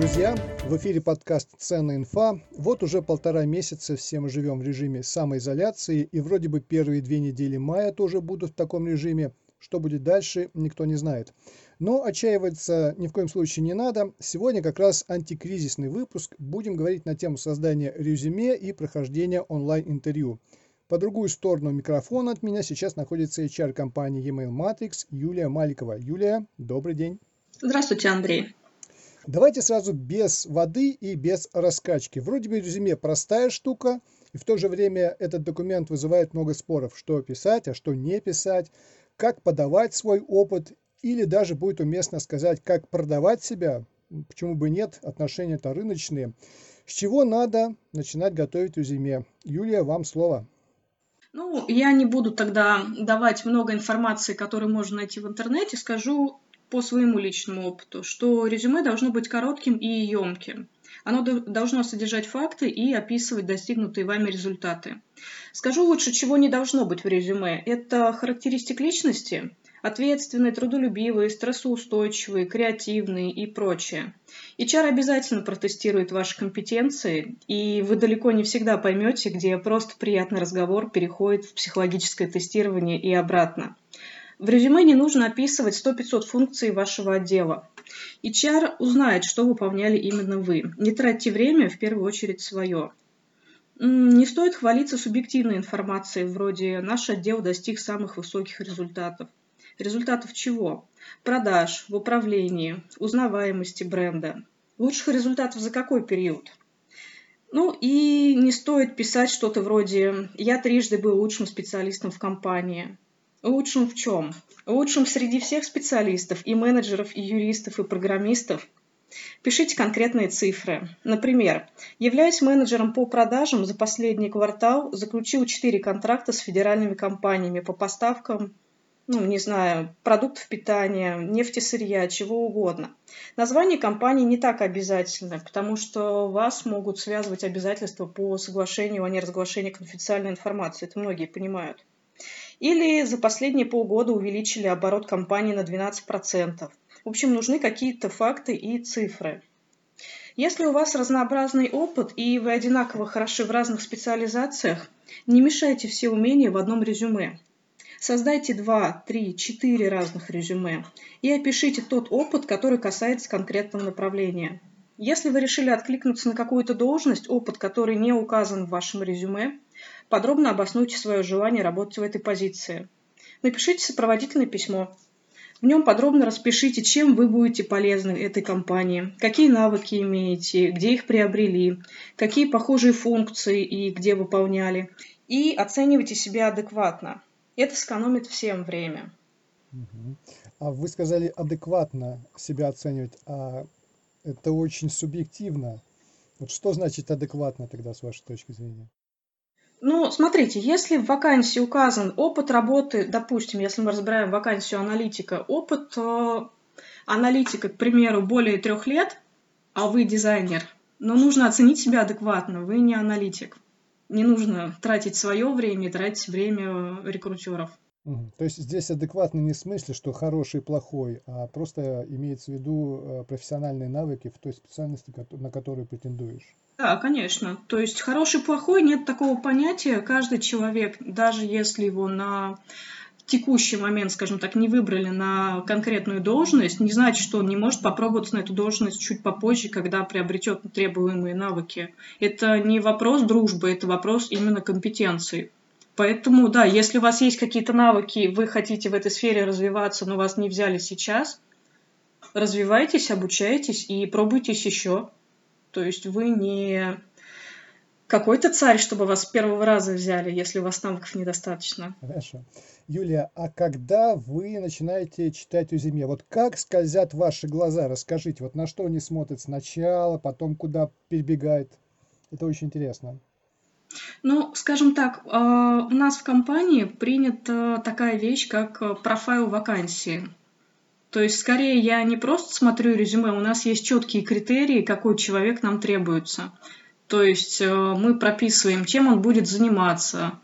друзья! В эфире подкаст «Ценная инфа». Вот уже полтора месяца все мы живем в режиме самоизоляции, и вроде бы первые две недели мая тоже будут в таком режиме. Что будет дальше, никто не знает. Но отчаиваться ни в коем случае не надо. Сегодня как раз антикризисный выпуск. Будем говорить на тему создания резюме и прохождения онлайн-интервью. По другую сторону микрофона от меня сейчас находится HR компании Email Matrix Юлия Маликова. Юлия, добрый день. Здравствуйте, Андрей. Давайте сразу без воды и без раскачки. Вроде бы резюме простая штука, и в то же время этот документ вызывает много споров, что писать, а что не писать, как подавать свой опыт, или даже будет уместно сказать, как продавать себя, почему бы нет, отношения-то рыночные. С чего надо начинать готовить резюме? Юлия, вам слово. Ну, я не буду тогда давать много информации, которую можно найти в интернете. Скажу по своему личному опыту, что резюме должно быть коротким и емким. Оно должно содержать факты и описывать достигнутые вами результаты. Скажу лучше, чего не должно быть в резюме. Это характеристик личности, ответственный, трудолюбивый, стрессоустойчивый, креативный и прочее. HR обязательно протестирует ваши компетенции, и вы далеко не всегда поймете, где просто приятный разговор переходит в психологическое тестирование и обратно. В резюме не нужно описывать 100-500 функций вашего отдела. HR узнает, что выполняли именно вы. Не тратьте время, в первую очередь, свое. Не стоит хвалиться субъективной информацией, вроде «наш отдел достиг самых высоких результатов». Результатов чего? Продаж, в управлении, узнаваемости бренда. Лучших результатов за какой период? Ну и не стоит писать что-то вроде «я трижды был лучшим специалистом в компании», Лучшим в чем? Лучшим среди всех специалистов, и менеджеров, и юристов, и программистов. Пишите конкретные цифры. Например, являясь менеджером по продажам, за последний квартал заключил 4 контракта с федеральными компаниями по поставкам, ну, не знаю, продуктов питания, нефтесырья, чего угодно. Название компании не так обязательно, потому что вас могут связывать обязательства по соглашению о неразглашении конфиденциальной информации. Это многие понимают. Или за последние полгода увеличили оборот компании на 12%. В общем, нужны какие-то факты и цифры. Если у вас разнообразный опыт и вы одинаково хороши в разных специализациях, не мешайте все умения в одном резюме. Создайте 2, 3, 4 разных резюме и опишите тот опыт, который касается конкретного направления. Если вы решили откликнуться на какую-то должность, опыт, который не указан в вашем резюме, Подробно обоснуйте свое желание работать в этой позиции. Напишите сопроводительное письмо. В нем подробно распишите, чем вы будете полезны этой компании, какие навыки имеете, где их приобрели, какие похожие функции и где выполняли. И оценивайте себя адекватно. Это сэкономит всем время. А вы сказали адекватно себя оценивать, а это очень субъективно. Вот что значит адекватно тогда с вашей точки зрения? Ну, смотрите, если в вакансии указан опыт работы, допустим, если мы разбираем вакансию аналитика, опыт э, аналитика, к примеру, более трех лет, а вы дизайнер, но нужно оценить себя адекватно, вы не аналитик. Не нужно тратить свое время и тратить время рекрутеров. То есть здесь адекватно не в смысле, что хороший плохой, а просто имеется в виду э, профессиональные навыки в той специальности, на которую претендуешь. Да, конечно. То есть хороший, плохой нет такого понятия. Каждый человек, даже если его на текущий момент, скажем так, не выбрали на конкретную должность, не значит, что он не может попробовать на эту должность чуть попозже, когда приобретет требуемые навыки. Это не вопрос дружбы, это вопрос именно компетенции. Поэтому, да, если у вас есть какие-то навыки, вы хотите в этой сфере развиваться, но вас не взяли сейчас, развивайтесь, обучайтесь и пробуйтесь еще. То есть вы не какой-то царь, чтобы вас с первого раза взяли, если у вас навыков недостаточно. Хорошо. Юлия, а когда вы начинаете читать резюме, вот как скользят ваши глаза? Расскажите, вот на что они смотрят сначала, потом куда перебегают? Это очень интересно. Ну, скажем так, а, у нас в компании принята такая вещь, как э, профайл вакансии. То есть, скорее, я не просто смотрю резюме, у нас есть четкие критерии, какой человек нам требуется. То есть, э, мы прописываем, чем он будет заниматься,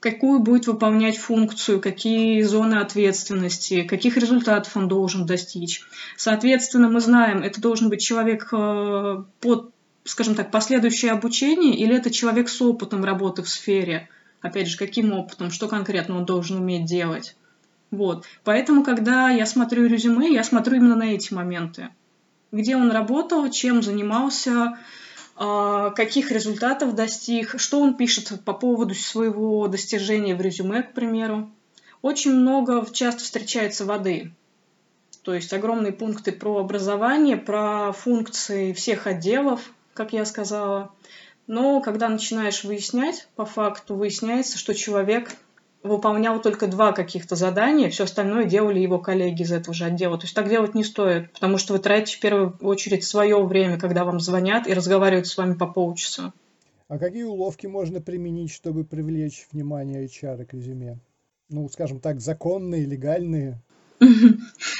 какую будет выполнять функцию, какие зоны ответственности, каких результатов он должен достичь. Соответственно, мы знаем, это должен быть человек э, под, скажем так, последующее обучение или это человек с опытом работы в сфере. Опять же, каким опытом, что конкретно он должен уметь делать. Вот. Поэтому, когда я смотрю резюме, я смотрю именно на эти моменты. Где он работал, чем занимался, а, каких результатов достиг, что он пишет по поводу своего достижения в резюме, к примеру. Очень много часто встречается воды. То есть огромные пункты про образование, про функции всех отделов, как я сказала. Но когда начинаешь выяснять, по факту выясняется, что человек выполнял только два каких-то задания, все остальное делали его коллеги из этого же отдела. То есть так делать не стоит, потому что вы тратите в первую очередь свое время, когда вам звонят и разговаривают с вами по полчаса. А какие уловки можно применить, чтобы привлечь внимание HR к резюме? Ну, скажем так, законные, легальные?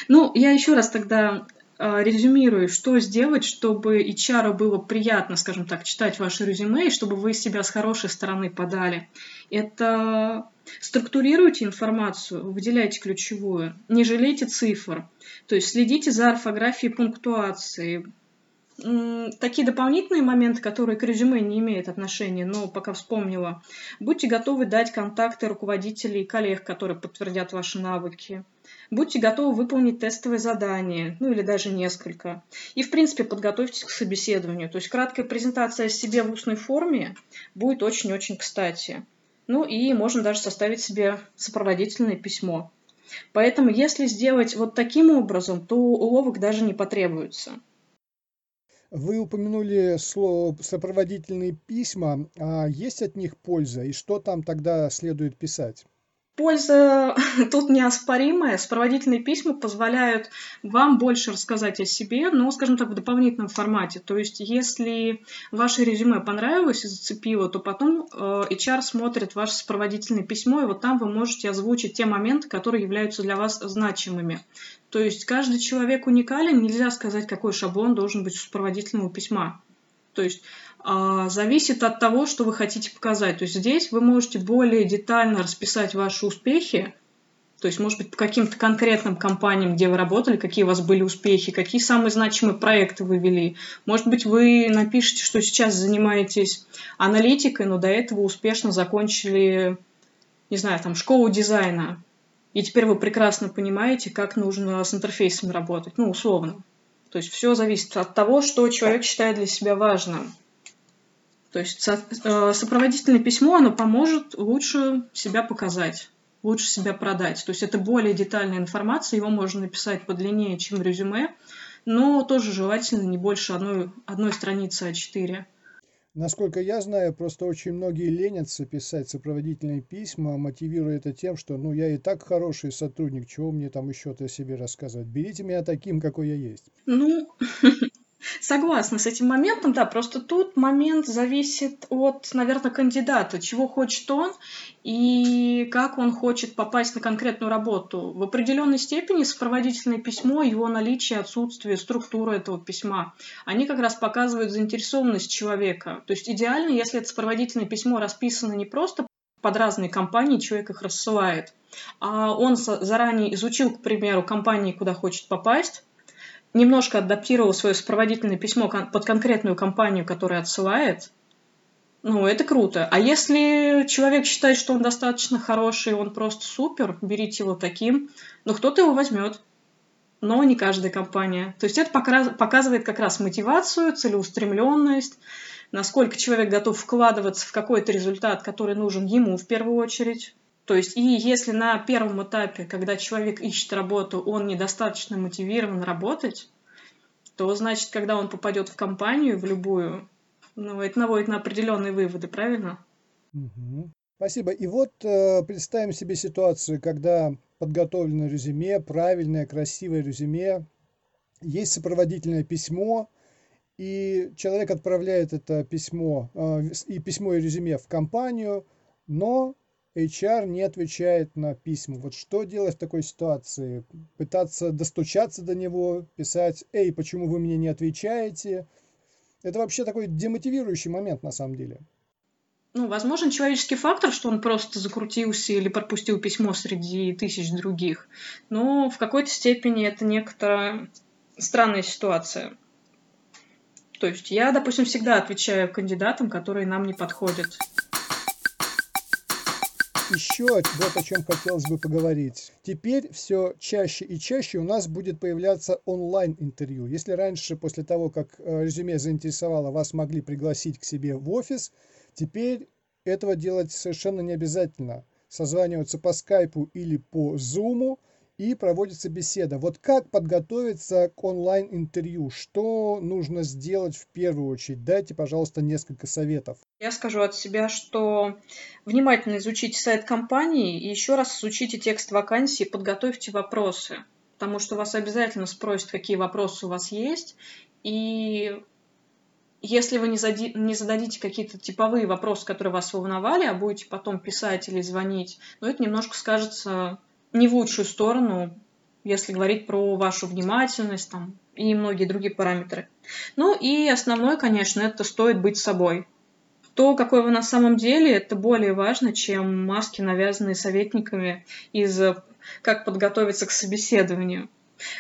Ну, я еще раз тогда а, резюмирую, что сделать, чтобы HR было приятно, скажем так, читать ваше резюме, и чтобы вы себя с хорошей стороны подали. Это структурируйте информацию, выделяйте ключевую, не жалейте цифр, то есть следите за орфографией пунктуацией. Такие дополнительные моменты, которые к резюме не имеют отношения, но пока вспомнила. Будьте готовы дать контакты руководителей и коллег, которые подтвердят ваши навыки. Будьте готовы выполнить тестовое задание, ну или даже несколько. И, в принципе, подготовьтесь к собеседованию. То есть краткая презентация о себе в устной форме будет очень-очень кстати. Ну и можно даже составить себе сопроводительное письмо. Поэтому, если сделать вот таким образом, то уловок даже не потребуется. Вы упомянули слово сопроводительные письма. А есть от них польза? И что там тогда следует писать? Польза тут неоспоримая. Сопроводительные письма позволяют вам больше рассказать о себе, но, скажем так, в дополнительном формате. То есть, если ваше резюме понравилось и зацепило, то потом э, HR смотрит ваше сопроводительное письмо, и вот там вы можете озвучить те моменты, которые являются для вас значимыми. То есть, каждый человек уникален, нельзя сказать, какой шаблон должен быть у сопроводительного письма. То есть а, зависит от того, что вы хотите показать. То есть здесь вы можете более детально расписать ваши успехи, то есть, может быть, по каким-то конкретным компаниям, где вы работали, какие у вас были успехи, какие самые значимые проекты вы вели. Может быть, вы напишите, что сейчас занимаетесь аналитикой, но до этого успешно закончили, не знаю, там, школу дизайна. И теперь вы прекрасно понимаете, как нужно с интерфейсами работать, ну, условно. То есть все зависит от того, что человек считает для себя важным. То есть э, сопроводительное письмо, оно поможет лучше себя показать, лучше себя продать. То есть это более детальная информация, его можно написать подлиннее, чем резюме, но тоже желательно не больше одной, одной страницы А4. Насколько я знаю, просто очень многие ленятся писать сопроводительные письма, мотивируя это тем, что ну я и так хороший сотрудник, чего мне там еще-то о себе рассказывать. Берите меня таким, какой я есть. Ну, Согласна с этим моментом, да, просто тут момент зависит от, наверное, кандидата, чего хочет он и как он хочет попасть на конкретную работу. В определенной степени сопроводительное письмо, его наличие, отсутствие, структура этого письма, они как раз показывают заинтересованность человека. То есть идеально, если это сопроводительное письмо расписано не просто под разные компании, человек их рассылает, а он заранее изучил, к примеру, компании, куда хочет попасть, немножко адаптировал свое сопроводительное письмо под конкретную компанию, которая отсылает, ну, это круто. А если человек считает, что он достаточно хороший, он просто супер, берите его таким, ну, кто-то его возьмет. Но не каждая компания. То есть это показывает как раз мотивацию, целеустремленность, насколько человек готов вкладываться в какой-то результат, который нужен ему в первую очередь. То есть, и если на первом этапе, когда человек ищет работу, он недостаточно мотивирован работать, то значит, когда он попадет в компанию, в любую, ну, это наводит на определенные выводы, правильно? Угу. Спасибо. И вот э, представим себе ситуацию, когда подготовлено резюме, правильное, красивое резюме, есть сопроводительное письмо, и человек отправляет это письмо, э, и письмо и резюме в компанию, но HR не отвечает на письма. Вот что делать в такой ситуации? Пытаться достучаться до него, писать, эй, почему вы мне не отвечаете? Это вообще такой демотивирующий момент на самом деле. ну, возможен человеческий фактор, что он просто закрутился или пропустил письмо среди тысяч других. Но в какой-то степени это некоторая странная ситуация. То есть я, допустим, всегда отвечаю кандидатам, которые нам не подходят. Еще вот о чем хотелось бы поговорить. Теперь все чаще и чаще у нас будет появляться онлайн-интервью. Если раньше, после того, как э, резюме заинтересовало, вас могли пригласить к себе в офис, теперь этого делать совершенно не обязательно. Созваниваться по скайпу или по зуму, и проводится беседа. Вот как подготовиться к онлайн-интервью? Что нужно сделать в первую очередь? Дайте, пожалуйста, несколько советов. Я скажу от себя, что внимательно изучите сайт компании и еще раз изучите текст вакансии, подготовьте вопросы, потому что вас обязательно спросят, какие вопросы у вас есть, и если вы не, зададите какие-то типовые вопросы, которые вас волновали, а будете потом писать или звонить, ну, это немножко скажется не в лучшую сторону, если говорить про вашу внимательность там, и многие другие параметры. Ну и основное, конечно, это стоит быть собой. То, какой вы на самом деле, это более важно, чем маски, навязанные советниками из как подготовиться к собеседованию.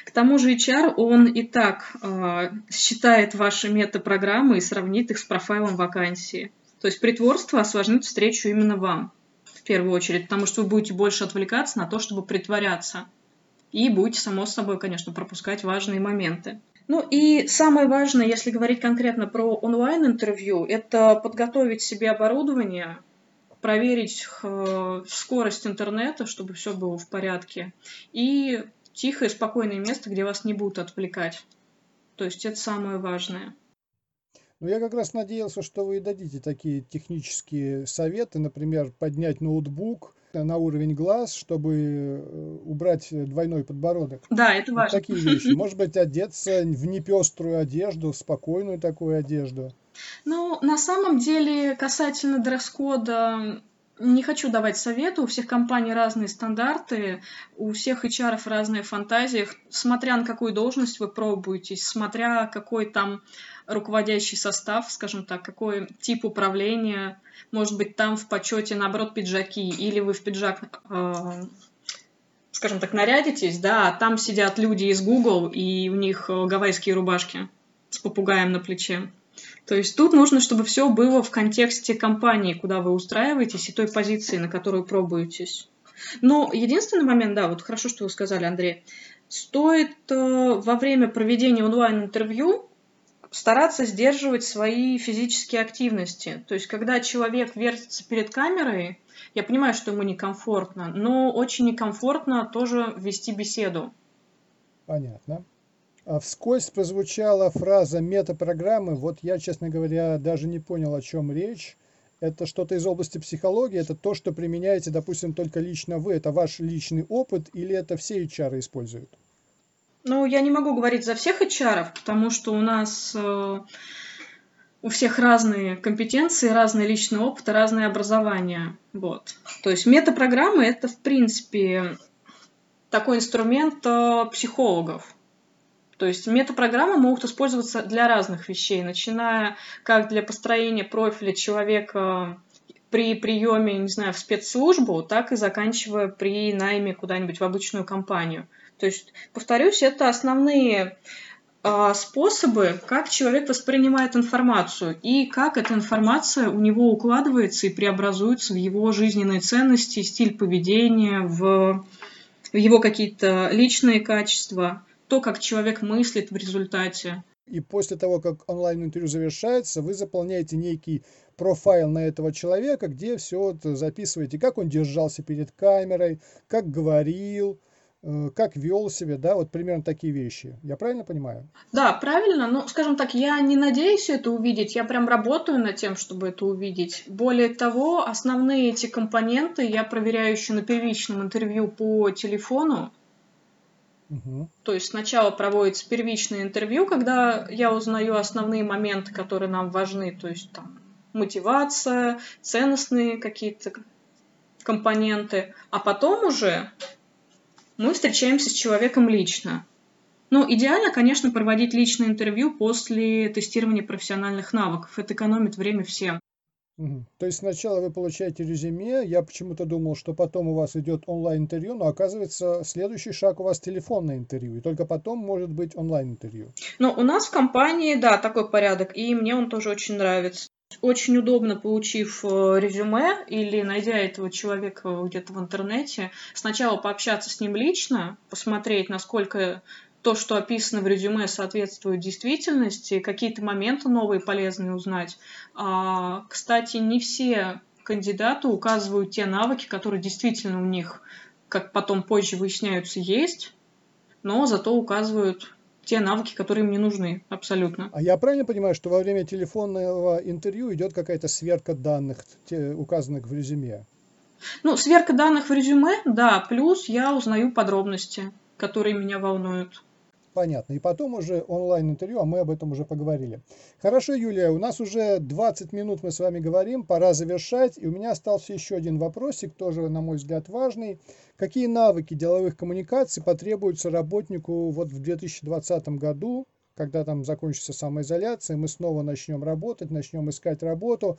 К тому же HR, он и так э, считает ваши метапрограммы и сравнит их с профайлом вакансии. То есть притворство осложнит встречу именно вам первую очередь, потому что вы будете больше отвлекаться на то, чтобы притворяться. И будете, само собой, конечно, пропускать важные моменты. Ну и самое важное, если говорить конкретно про онлайн-интервью, это подготовить себе оборудование, проверить э, скорость интернета, чтобы все было в порядке, и тихое, спокойное место, где вас не будут отвлекать. То есть это самое важное. Ну, я как раз надеялся, что вы дадите такие технические советы, например, поднять ноутбук на уровень глаз, чтобы э, убрать двойной подбородок. Да, это важно. Вот такие вещи. Может быть, одеться в непеструю одежду, в спокойную такую одежду. Ну, на самом деле, касательно дресс-кода, не хочу давать советы, у всех компаний разные стандарты, у всех HR разные фантазии, смотря на какую должность вы пробуетесь, смотря какой там руководящий состав, скажем так, какой тип управления, может быть, там в почете, наоборот, пиджаки, или вы в пиджак, э, скажем так, нарядитесь, да, а там сидят люди из Google, и у них э, гавайские рубашки с попугаем на плече. То есть тут нужно, чтобы все было в контексте компании, куда вы устраиваетесь, и той позиции, на которую пробуетесь. Но единственный момент, да, вот хорошо, что вы сказали, Андрей, стоит э, во время проведения онлайн-интервью стараться сдерживать свои физические активности. То есть, когда человек вертится перед камерой, я понимаю, что ему некомфортно, но очень некомфортно тоже вести беседу. Понятно. А вскользь прозвучала фраза метапрограммы. Вот я, честно говоря, даже не понял, о чем речь. Это что-то из области психологии, это то, что применяете, допустим, только лично вы, это ваш личный опыт или это все HR используют? Ну, я не могу говорить за всех HR, потому что у нас э, у всех разные компетенции, разный личный опыт, разное образование. Вот. То есть метапрограммы — это, в принципе, такой инструмент э, психологов. То есть метапрограммы могут использоваться для разных вещей, начиная как для построения профиля человека при приеме, не знаю, в спецслужбу, так и заканчивая при найме куда-нибудь в обычную компанию. То есть, повторюсь, это основные э, способы, как человек воспринимает информацию и как эта информация у него укладывается и преобразуется в его жизненные ценности, стиль поведения, в, в его какие-то личные качества то, как человек мыслит в результате. И после того, как онлайн-интервью завершается, вы заполняете некий профайл на этого человека, где все записываете, как он держался перед камерой, как говорил, как вел себя, да, вот примерно такие вещи. Я правильно понимаю? Да, правильно. Ну, скажем так, я не надеюсь это увидеть, я прям работаю над тем, чтобы это увидеть. Более того, основные эти компоненты я проверяю еще на первичном интервью по телефону, Угу. То есть сначала проводится первичное интервью, когда я узнаю основные моменты, которые нам важны, то есть там мотивация, ценностные какие-то компоненты, а потом уже мы встречаемся с человеком лично. Ну, идеально, конечно, проводить личное интервью после тестирования профессиональных навыков. Это экономит время всем. То есть сначала вы получаете резюме, я почему-то думал, что потом у вас идет онлайн-интервью, но оказывается следующий шаг у вас телефонное интервью, и только потом может быть онлайн-интервью. Но у нас в компании, да, такой порядок, и мне он тоже очень нравится. Очень удобно, получив э, резюме или найдя этого человека где-то в интернете, сначала пообщаться с ним лично, посмотреть, насколько то, что описано в резюме, соответствует действительности, какие-то моменты новые полезные узнать. А, кстати, не все кандидаты указывают те навыки, которые действительно у них, как потом позже выясняются, есть, но зато указывают те навыки, которые мне нужны, абсолютно. А я правильно понимаю, что во время телефонного интервью идет какая-то сверка данных, указанных в резюме? Ну, сверка данных в резюме, да, плюс я узнаю подробности, которые меня волнуют понятно. И потом уже онлайн-интервью, а мы об этом уже поговорили. Хорошо, Юлия, у нас уже 20 минут мы с вами говорим, пора завершать. И у меня остался еще один вопросик, тоже, на мой взгляд, важный. Какие навыки деловых коммуникаций потребуются работнику вот в 2020 году, когда там закончится самоизоляция, мы снова начнем работать, начнем искать работу.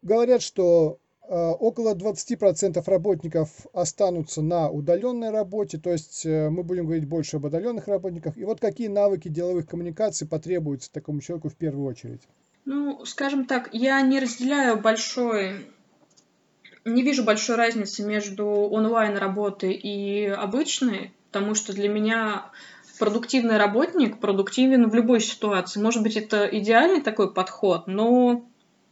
Говорят, что около 20% работников останутся на удаленной работе, то есть э, мы будем говорить больше об удаленных работниках. И вот какие навыки деловых коммуникаций потребуются такому человеку в первую очередь? Ну, скажем так, я не разделяю большой, не вижу большой разницы между онлайн-работой и обычной, потому что для меня продуктивный работник продуктивен в любой ситуации. Может быть, это идеальный такой подход, но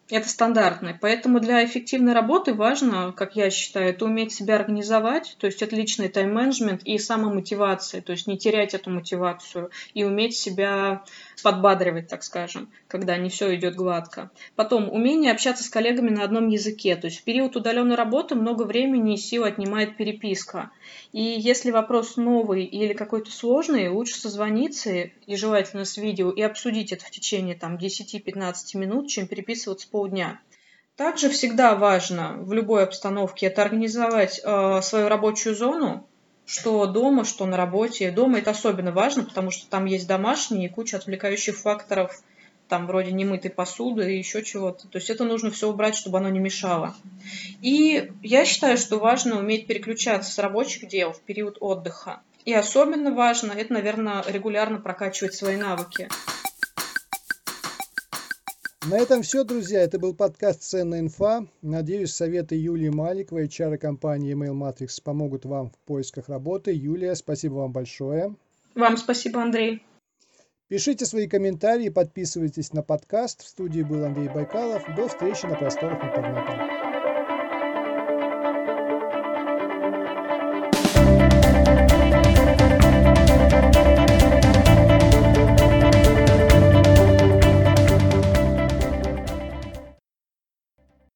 это стандартный. Поэтому для эффективной работы важно, как я считаю, это уметь себя организовать, то есть отличный тайм-менеджмент и самомотивация, то есть не терять эту мотивацию и уметь себя подбадривать, так скажем, когда не все идет гладко. Потом умение общаться с коллегами на одном языке, то есть в период удаленной работы много времени и сил отнимает переписка. И если вопрос новый или какой-то сложный, лучше созвониться и желательно с видео и обсудить это в течение там 10-15 минут, чем переписываться полдня. Также всегда важно в любой обстановке это организовать э, свою рабочую зону, что дома, что на работе. Дома это особенно важно, потому что там есть домашние и куча отвлекающих факторов – там вроде немытой посуды и еще чего-то. То есть это нужно все убрать, чтобы оно не мешало. И я считаю, что важно уметь переключаться с рабочих дел в период отдыха. И особенно важно, это, наверное, регулярно прокачивать свои навыки. На этом все, друзья. Это был подкаст «Ценная инфа». Надеюсь, советы Юлии Маликовой, HR компании Email Matrix помогут вам в поисках работы. Юлия, спасибо вам большое. Вам спасибо, Андрей. Пишите свои комментарии, подписывайтесь на подкаст. В студии был Андрей Байкалов. До встречи на просторах интернета.